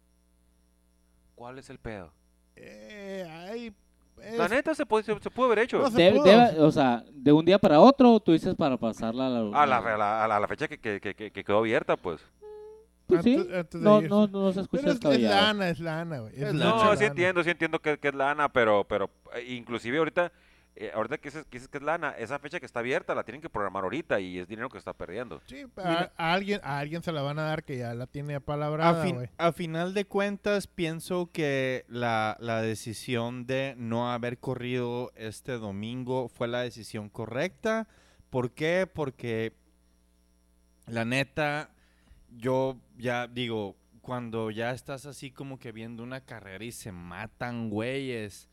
¿Cuál es el pedo? Eh, ay, es- La neta se, puede, se, se pudo haber hecho. No se De- pudo. o sea, de un día para otro, tú dices para pasarla a la... A la, a la, a fecha que, que, que, que- que quedó abierta, pues. Pues sí, antes- antes de no, irse. no, no se escucha Pero es, es descabellado. lana, es lana, güey. Es Es lana. No, sí entiendo, sí entiendo que, que es lana, pero, pero eh, inclusive ahorita, eh, ahorita que dices, que dices que es lana, esa fecha que está abierta la tienen que programar ahorita y es dinero que está perdiendo. Sí, a, a alguien, a alguien se la van a dar que ya la tiene a, apalabrada, fin- güey. a final de cuentas, pienso que la, la decisión de no haber corrido este domingo fue la decisión correcta. ¿Por qué? Porque la neta, yo ya digo, cuando ya estás así como que viendo una carrera y se matan güeyes,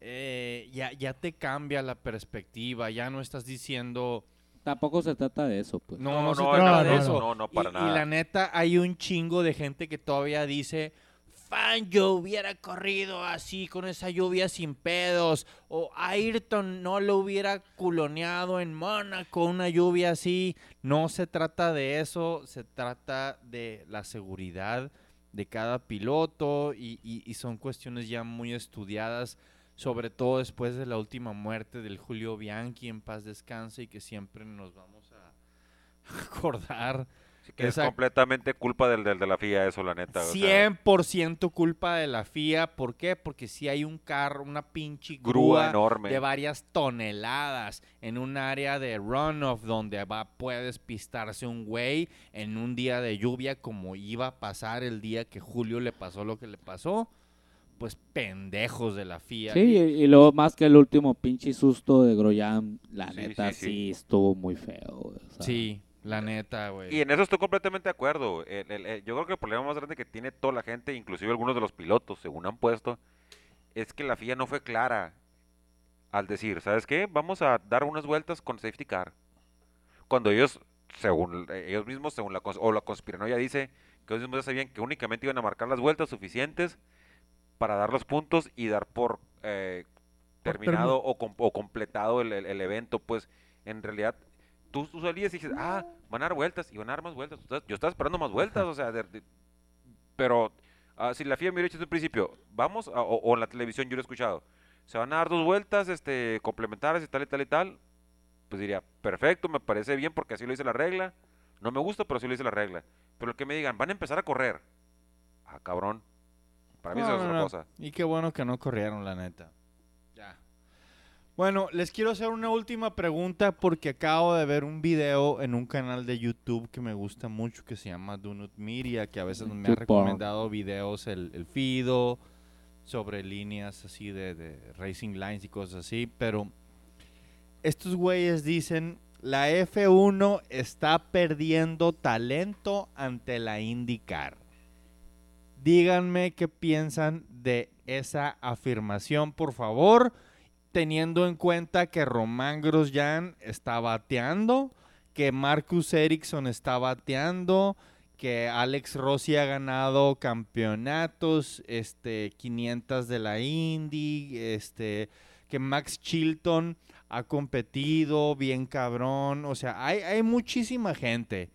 eh, ya, ya te cambia la perspectiva, ya no estás diciendo... Tampoco se trata de eso, pues. No, No, no, se no, trata no, de no, eso. no, no, para y, y nada. la neta, hay un chingo de gente que todavía dice, fan, yo hubiera corrido así con esa lluvia sin pedos. O Ayrton no lo hubiera culoneado en Mónaco, una lluvia así. No se trata de eso, se trata de la seguridad de cada piloto y, y- y son cuestiones ya muy estudiadas, sobre todo después de la última muerte del Julio Bianchi, en paz descanse y que siempre nos vamos a acordar. Que es completamente culpa del, del de la FIA eso, la neta. o sea, 100% culpa de la FIA. ¿Por qué? Porque si hay un carro, una pinche grúa grúa, enorme. de varias toneladas en un área de runoff donde va puede despistarse un güey en un día de lluvia como iba a pasar el día que Julio le pasó lo que le pasó. Pues pendejos de la FIA. Sí, y, y luego más que el último pinche susto de Groyan, la Sí, neta sí, sí, sí. estuvo muy feo. güey, o sea, Sí, la neta, güey. Y en eso estoy completamente de acuerdo. El- el- el- yo creo que el problema más grande que tiene toda la gente, inclusive algunos de los pilotos, según han puesto, es que la FIA no fue clara al decir, ¿sabes qué? Vamos a dar unas vueltas con safety car. Cuando ellos, según ellos mismos, según la, o la conspiranoia dice, que ellos mismos ya sabían que únicamente iban a marcar las vueltas suficientes para dar los puntos y dar por eh, terminado o, com- o completado el, el- el evento, pues en realidad tú, tú salías y dices, ah, van a dar vueltas y van a dar más vueltas. Yo estaba esperando más vueltas, o sea, de- de- pero ah, si la FIA me hubiera dicho desde un principio, vamos, a- o, o en la televisión yo lo he escuchado, se van a dar dos vueltas este, complementarias y tal y tal y tal, pues diría, perfecto, me parece bien porque así lo dice la regla. No me gusta, pero así lo dice la regla. Pero el que me digan, van a empezar a correr. Ah, cabrón. Para mí No, eso es otra no. cosa. Y qué bueno que no corrieron, la neta. Bueno, les quiero hacer una última pregunta porque acabo de ver un video en un canal de YouTube que me gusta mucho que se llama Donut Media, que a veces me ha recomendado videos el, el Fido sobre líneas así de, de racing lines y cosas así, pero estos güeyes dicen la F1 está perdiendo talento ante la IndyCar. Díganme qué piensan de esa afirmación, por favor, teniendo en cuenta que Román Grosjean está bateando, que Marcus Ericsson está bateando, que Alex Rossi ha ganado campeonatos, este 500 de la Indy, este que Max Chilton ha competido bien cabrón, o sea, hay, hay muchísima gente.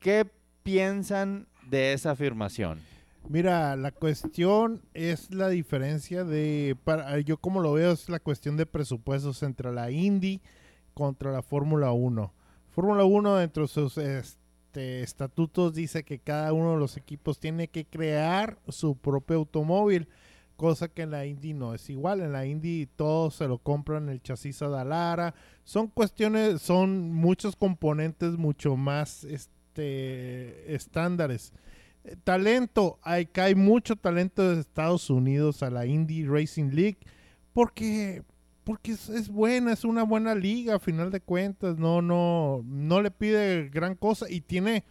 ¿Qué piensan de esa afirmación? Mira, la cuestión es la diferencia de, para, yo como lo veo, es la cuestión de presupuestos entre la Indy contra la Fórmula 1. Fórmula 1 dentro de sus este, estatutos dice que cada uno de los equipos tiene que crear su propio automóvil, cosa que en la Indy no es igual. En la Indy todo se lo compran el chasis a Dalara. Son cuestiones, son muchos componentes mucho más este, estándares. Talento, hay, hay mucho talento de Estados Unidos a la Indy Racing League porque porque es, es buena, es una buena liga a final de cuentas, no no no le pide gran cosa y tiene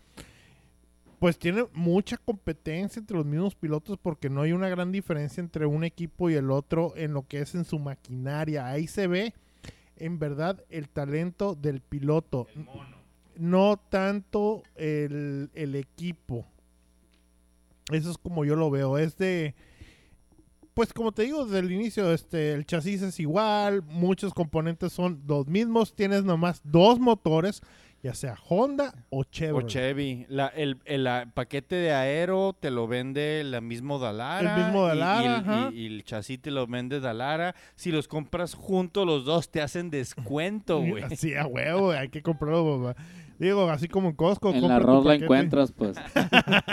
pues tiene mucha competencia entre los mismos pilotos porque no hay una gran diferencia entre un equipo y el otro en lo que es en su maquinaria. Ahí se ve en verdad el talento del piloto, no tanto el, el equipo. Eso es como yo lo veo. Es de. Pues como te digo, desde el inicio, este, el chasis es igual, muchos componentes son los mismos, tienes nomás dos motores, ya sea Honda o O Chevrolet. Chevy. La- el, el, ah, paquete de aero te lo vende el mismo Dalara. El mismo y- Dallara, Y, el- ajá. y- y el chasis te lo vende Dalara. Si los compras juntos, los dos te hacen descuento, güey. Así a huevo, hay que comprarlo. papá. Digo, así como en Costco. En la arroz la encuentras, pues.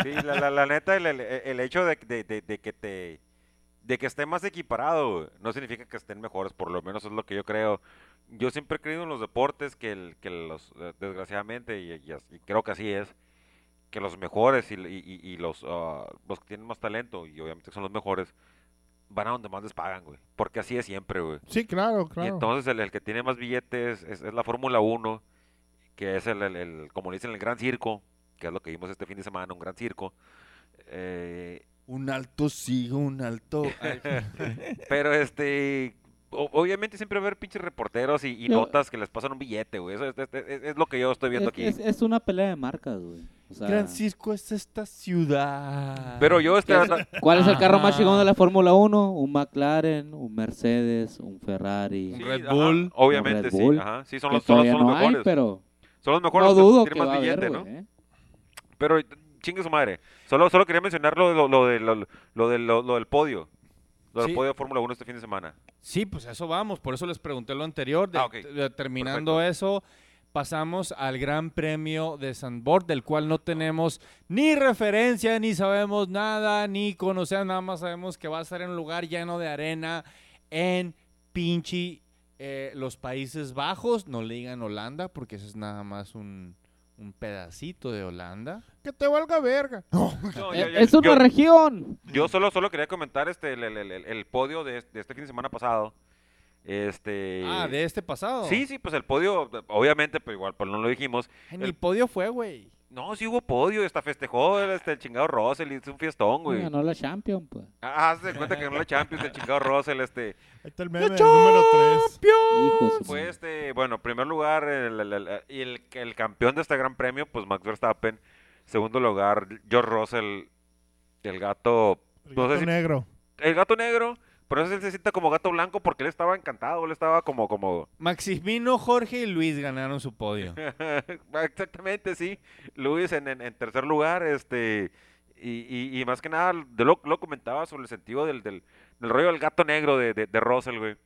Sí, la, la- la neta, el, el- el hecho de, de- de- de que te de que esté más equiparado no significa que estén mejores, por lo menos es lo que yo creo. Yo siempre he creído en los deportes que, el, que los, eh, desgraciadamente, y, y y creo que así es, que los mejores y, y- y- y los, ah, los que tienen más talento, y obviamente son los mejores, van a donde más les pagan, güey. Porque así es siempre, güey. Sí, claro, Y claro. entonces el, el que tiene más billetes es, es la Fórmula 1, que es el, el- el- como le dicen, el gran circo, que es lo que vimos este fin de semana, un gran circo. Eh, Un alto sí, un alto. Pero este, obviamente siempre va a haber pinches reporteros y, y Yo- notas que les pasan un billete, güey. Eso es, es- es- es lo que yo estoy viendo Es, aquí. es- es una pelea de marcas, güey. O sea, Gran Circo es esta ciudad. Pero yo este, ¿Cuál es el carro más Ajá. chingón de la Fórmula 1? Un McLaren, un Mercedes, un Ferrari. Un sí, Red ajá, Bull. obviamente Red sí, Bull, ajá, sí son que los, son los, todavía son los no hay, mejores. pero Son los mejores no que dudo que tienen va más a haber, billete, ¿no? ¿eh? Pero chingue su madre. Solo, solo quería mencionar lo, lo, lo de, lo, lo de- lo- lo del podio. Lo del Sí. podio de Fórmula 1 este fin de semana. Sí, pues a eso vamos. Por eso les pregunté lo anterior. De- Ah, de- terminando eso, pasamos al Gran Premio de Sandbord, del cual no tenemos ni referencia, ni sabemos nada, ni conocemos, nada más sabemos que va a estar en un lugar lleno de arena en pinche eh, los Países Bajos. No le digan Holanda, porque eso es nada más un, un pedacito de Holanda. Que te valga verga. No, No, Eh, yo- yo- es una yo- región. Yo solo, solo quería comentar este, el, el- el- el podio de, de este fin de semana pasado. Este... Ah, de este pasado. Sí, sí, pues el podio, obviamente, pero igual, pues no lo dijimos. Ni el- podio fue, güey. No, sí hubo podio, hasta festejó el, este, el chingado Russell, hizo un fiestón, güey. Ganó la Champions, pues. Ah, de cuenta que ganó la Champions, el chingado Russell, este. Ahí está el meme del número 3. Hijos. de Fue su- este, bueno, primer lugar, el, el- el- y el, el campeón de este gran premio, pues Max Verstappen. Segundo lugar, George Russell, el gato, El No sé gato si- negro. el gato negro. Pero ese él se sienta como gato blanco porque él estaba encantado, él estaba como, como, Maximino, Jorge y Luis ganaron su podio. Exactamente, sí. Luis en, en- en tercer lugar, este, y, y- y más que nada, de lo, lo comentaba sobre el sentido del, del, del rollo del gato negro de, de, de Russell, güey.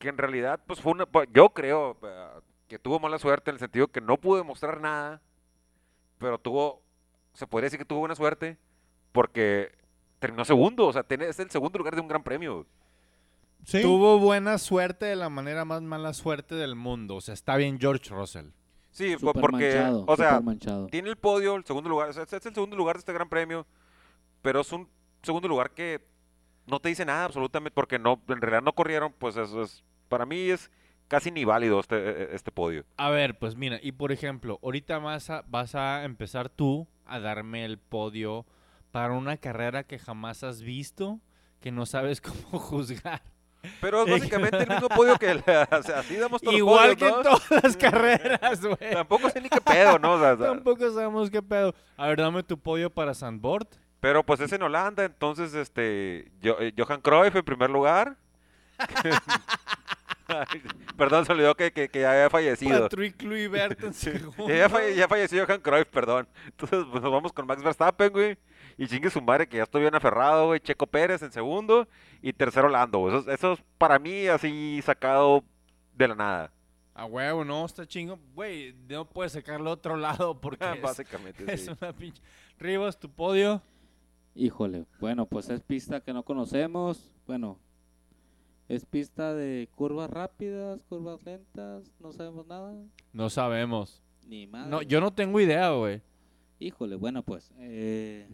Que en realidad, pues fue una, pues, yo creo eh, que tuvo mala suerte en el sentido que no pudo demostrar nada, pero tuvo, se podría decir que tuvo buena suerte, porque terminó segundo, o sea, tiene- es el segundo lugar de un gran premio. Sí. Tuvo buena suerte de la manera más mala suerte del mundo. O sea, está bien George Russell. Sí, porque, manchado, o sea, manchado. tiene el podio, el segundo lugar, o sea, es el segundo lugar de este gran premio, pero es un segundo lugar que no te dice nada absolutamente porque no, en realidad no corrieron, pues eso es, para mí es casi ni válido este, eh, este podio. A ver, pues mira, y por ejemplo, ahorita vas a, vas a empezar tú a darme el podio para una carrera que jamás has visto, que no sabes cómo juzgar. Pero es básicamente el mismo podio que, o sea, así damos todos Igual que podios, en ¿no? todas las carreras, güey. Tampoco sé ni qué pedo, ¿no? O sea, Tampoco sabemos qué pedo. A ver, dame tu podio para Sandboard. pero pues es en Holanda, entonces, este, yo- eh, Johan Cruyff en primer lugar. Perdón, se olvidó que, que, que ya había fallecido. Patrick Kluivert en segundo. Ya falleció Johan Cruyff, perdón. Entonces, pues nos vamos con Max Verstappen, güey. Y chingue su madre, que ya estoy bien aferrado, güey. Checo Pérez en segundo. Y tercero Lando, güey. Eso, eso es para mí así sacado de la nada. A huevo, no, está chingo. Güey, no puedes sacarlo a otro lado porque es, Básicamente, es sí. una pinche... Rivas, tu podio. Híjole, bueno, pues es pista que no conocemos. Bueno, es pista de curvas rápidas, curvas lentas, no sabemos nada. No sabemos. Ni más. No, yo no tengo idea, güey. Híjole, bueno, pues. Eh,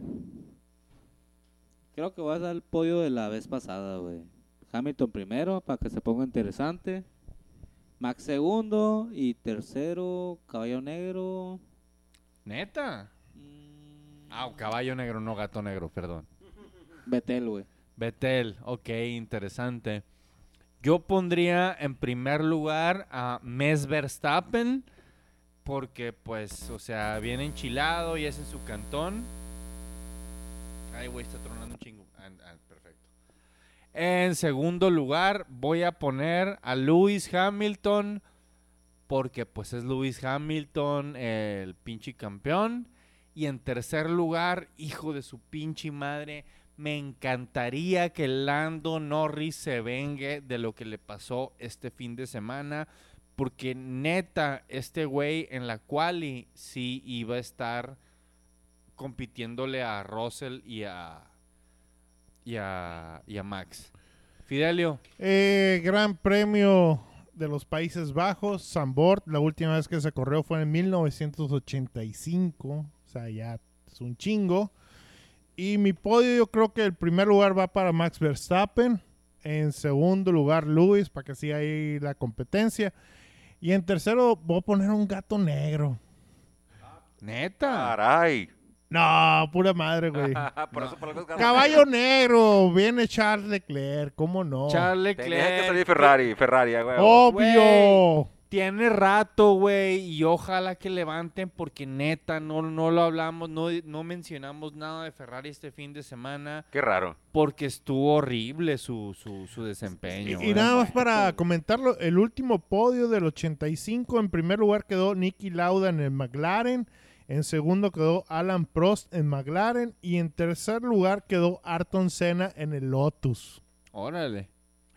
creo que vas a dar el podio de la vez pasada, güey. Hamilton primero, para que se ponga interesante. Max segundo y tercero, Caballo Negro. Neta. mm, Ah, caballo negro, no gato negro, perdón. Betel, güey. Betel, ok, interesante. Yo pondría en primer lugar a Mes Verstappen, porque pues, o sea, viene enchilado y es en su cantón. Ay, güey, está tronando un chingo. Ah, ah, perfecto. En segundo lugar, voy a poner a Lewis Hamilton, porque pues es Lewis Hamilton, el pinche campeón. Y en tercer lugar, hijo de su pinche madre, me encantaría que Lando Norris se vengue de lo que le pasó este fin de semana. Porque neta, este güey en la quali sí iba a estar compitiéndole a Russell y a, y a, y a Max. Fidelio, Eh, gran premio de los Países Bajos, Zandvoort. La última vez que se corrió fue en 1985. O sea, ya es un chingo. Y mi podio, yo creo que el primer lugar va para Max Verstappen. En segundo lugar, Lewis, para que siga ahí la competencia. Y en tercero, voy a poner un gato negro. neta. Caray. No, pura madre, güey. Por eso, por algo es gato Caballo negro. negro, viene Charles Leclerc, ¿cómo no? Charles Tenía que salir Leclerc. Ferrari, Ferrari, güey. Obvio. Tiene rato, güey, y ojalá que levanten porque neta no, no lo hablamos, no, no mencionamos nada de Ferrari este fin de semana Qué raro. porque estuvo horrible su, su, su desempeño. Y, y ¿eh? nada más para comentarlo, el último podio del 85, en primer lugar quedó Nicky Lauda en el McLaren, en segundo quedó Alan Prost en McLaren y en tercer lugar quedó Ayrton Senna en el Lotus. Órale.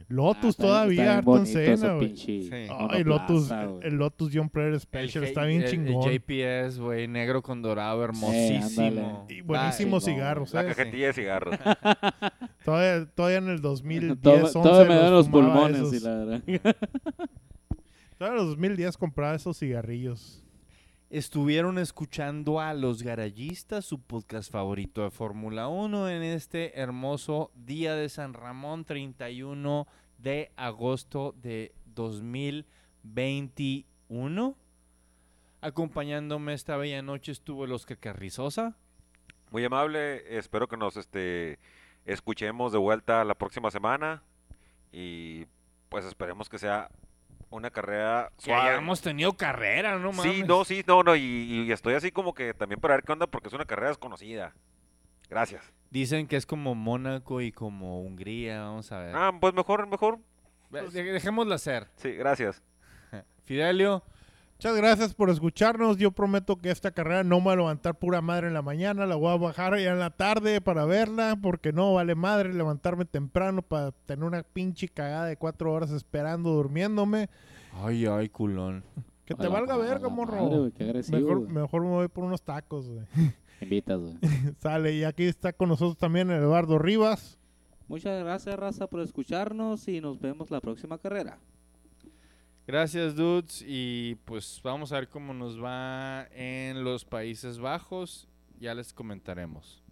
Lotus Ah, está- todavía, Ayrton Senna, güey. Sí. Ay, monoplaza, Lotus, el Lotus John Player Special El está bien el- chingón. El JPS, güey, negro con dorado, hermosísimo. y buenísimos chingón. cigarros, La ¿eh? cajetilla de cigarros. Todavía, todavía en el 2010, Todo, 11 todo me dan los pulmones, esos. y la verdad. Todavía en el 2010 compraba esos cigarrillos. Estuvieron escuchando a Los Garayistas, su podcast favorito de Fórmula 1, en este hermoso día de San Ramón, 31 de agosto de 2021. Acompañándome esta bella noche estuvo el Oscar Carrizosa. Muy amable, espero que nos este escuchemos de vuelta la próxima semana y pues esperemos que sea una carrera Que suave. hayamos tenido carrera, no mames. Sí, no, sí, no, no, y, y estoy así como que también para ver qué onda porque es una carrera desconocida. Gracias. Dicen que es como Mónaco y como Hungría, vamos a ver. Ah, pues mejor, mejor. Ve- de- Dejémoslo hacer. Sí, gracias. Fidelio, Muchas gracias por escucharnos. Yo prometo que esta carrera no me voy a levantar pura madre en la mañana. La voy a bajar ya en la tarde para verla. Porque no vale madre levantarme temprano para tener una pinche cagada de cuatro horas esperando, durmiéndome. Ay, ay, culón. Que te la valga ma- a verga, la morro. madre, güey, qué agresivo, mejor, mejor me voy por unos tacos, güey. Invitas, güey. Sale, y aquí está con nosotros también Eduardo Rivas. Muchas gracias, raza, por escucharnos y nos vemos la próxima carrera. Gracias, dudes. Y pues vamos a ver cómo nos va en los Países Bajos. Ya les comentaremos.